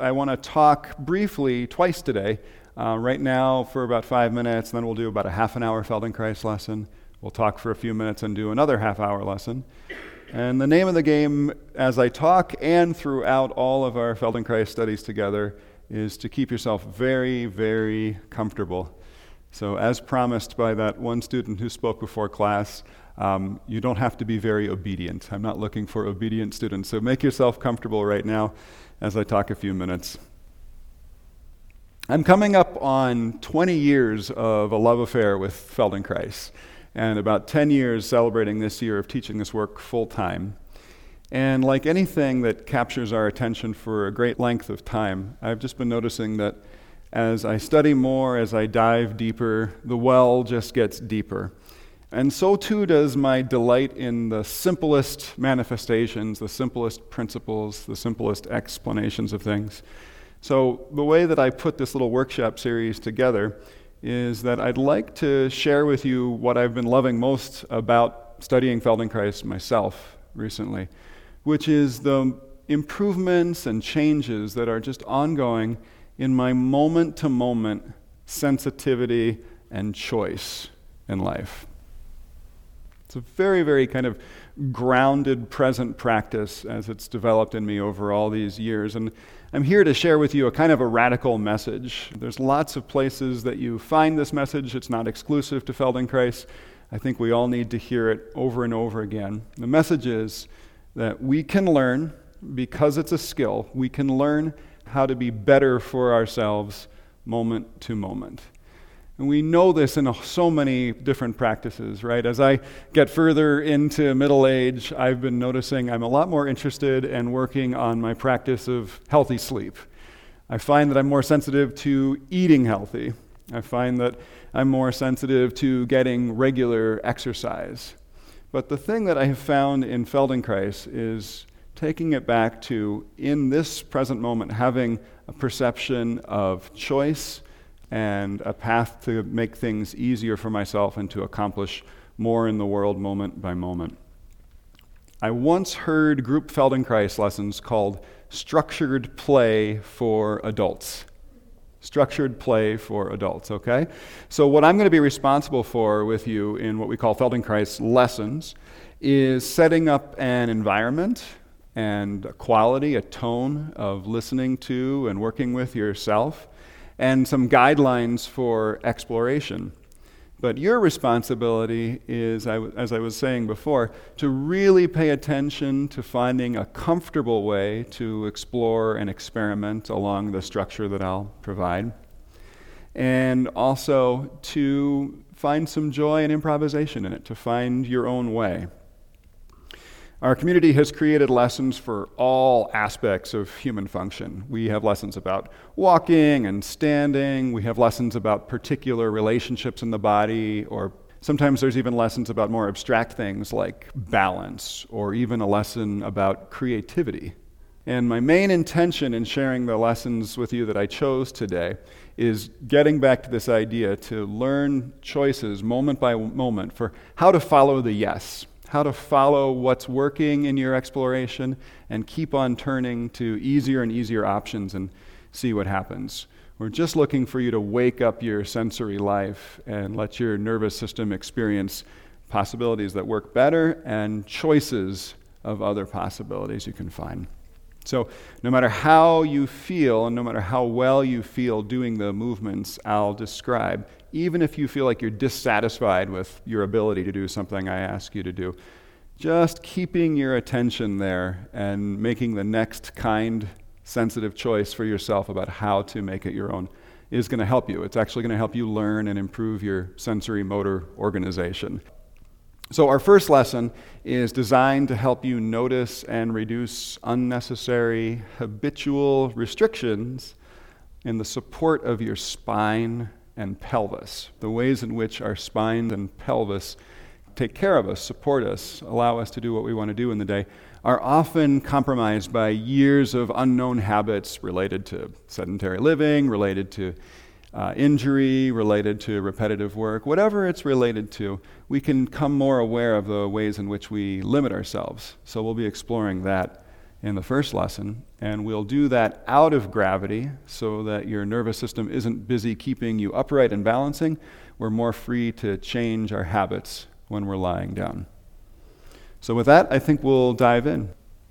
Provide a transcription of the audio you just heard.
I want to talk briefly twice today. Uh, right now, for about five minutes, and then we'll do about a half an hour Feldenkrais lesson. We'll talk for a few minutes and do another half hour lesson. And the name of the game, as I talk and throughout all of our Feldenkrais studies together, is to keep yourself very, very comfortable. So, as promised by that one student who spoke before class, um, you don't have to be very obedient. I'm not looking for obedient students. So, make yourself comfortable right now as I talk a few minutes. I'm coming up on 20 years of a love affair with Feldenkrais, and about 10 years celebrating this year of teaching this work full time. And like anything that captures our attention for a great length of time, I've just been noticing that as I study more, as I dive deeper, the well just gets deeper. And so too does my delight in the simplest manifestations, the simplest principles, the simplest explanations of things. So, the way that I put this little workshop series together is that I'd like to share with you what I've been loving most about studying Feldenkrais myself recently, which is the improvements and changes that are just ongoing in my moment to moment sensitivity and choice in life. It's a very, very kind of grounded present practice as it's developed in me over all these years. And I'm here to share with you a kind of a radical message. There's lots of places that you find this message. It's not exclusive to Feldenkrais. I think we all need to hear it over and over again. The message is that we can learn, because it's a skill, we can learn how to be better for ourselves moment to moment. And we know this in so many different practices, right? As I get further into middle age, I've been noticing I'm a lot more interested in working on my practice of healthy sleep. I find that I'm more sensitive to eating healthy. I find that I'm more sensitive to getting regular exercise. But the thing that I have found in Feldenkrais is taking it back to, in this present moment, having a perception of choice and a path to make things easier for myself and to accomplish more in the world moment by moment. I once heard group Feldenkrais lessons called structured play for adults. Structured play for adults, okay? So, what I'm going to be responsible for with you in what we call Feldenkrais lessons is setting up an environment and a quality, a tone of listening to and working with yourself and some guidelines for exploration. But your responsibility is, as I was saying before, to really pay attention to finding a comfortable way to explore and experiment along the structure that I'll provide. And also to find some joy and improvisation in it, to find your own way. Our community has created lessons for all aspects of human function. We have lessons about walking and standing. We have lessons about particular relationships in the body, or sometimes there's even lessons about more abstract things like balance, or even a lesson about creativity. And my main intention in sharing the lessons with you that I chose today is getting back to this idea to learn choices moment by moment for how to follow the yes how to follow what's working in your exploration and keep on turning to easier and easier options and see what happens. We're just looking for you to wake up your sensory life and let your nervous system experience possibilities that work better and choices of other possibilities you can find. So, no matter how you feel and no matter how well you feel doing the movements I'll describe, even if you feel like you're dissatisfied with your ability to do something I ask you to do, just keeping your attention there and making the next kind, sensitive choice for yourself about how to make it your own is going to help you. It's actually going to help you learn and improve your sensory motor organization. So, our first lesson is designed to help you notice and reduce unnecessary habitual restrictions in the support of your spine and pelvis, the ways in which our spine and pelvis take care of us, support us, allow us to do what we want to do in the day, are often compromised by years of unknown habits related to sedentary living, related to uh, injury, related to repetitive work, whatever it's related to, we can come more aware of the ways in which we limit ourselves. So we'll be exploring that in the first lesson. And we'll do that out of gravity so that your nervous system isn't busy keeping you upright and balancing. We're more free to change our habits when we're lying down. So, with that, I think we'll dive in.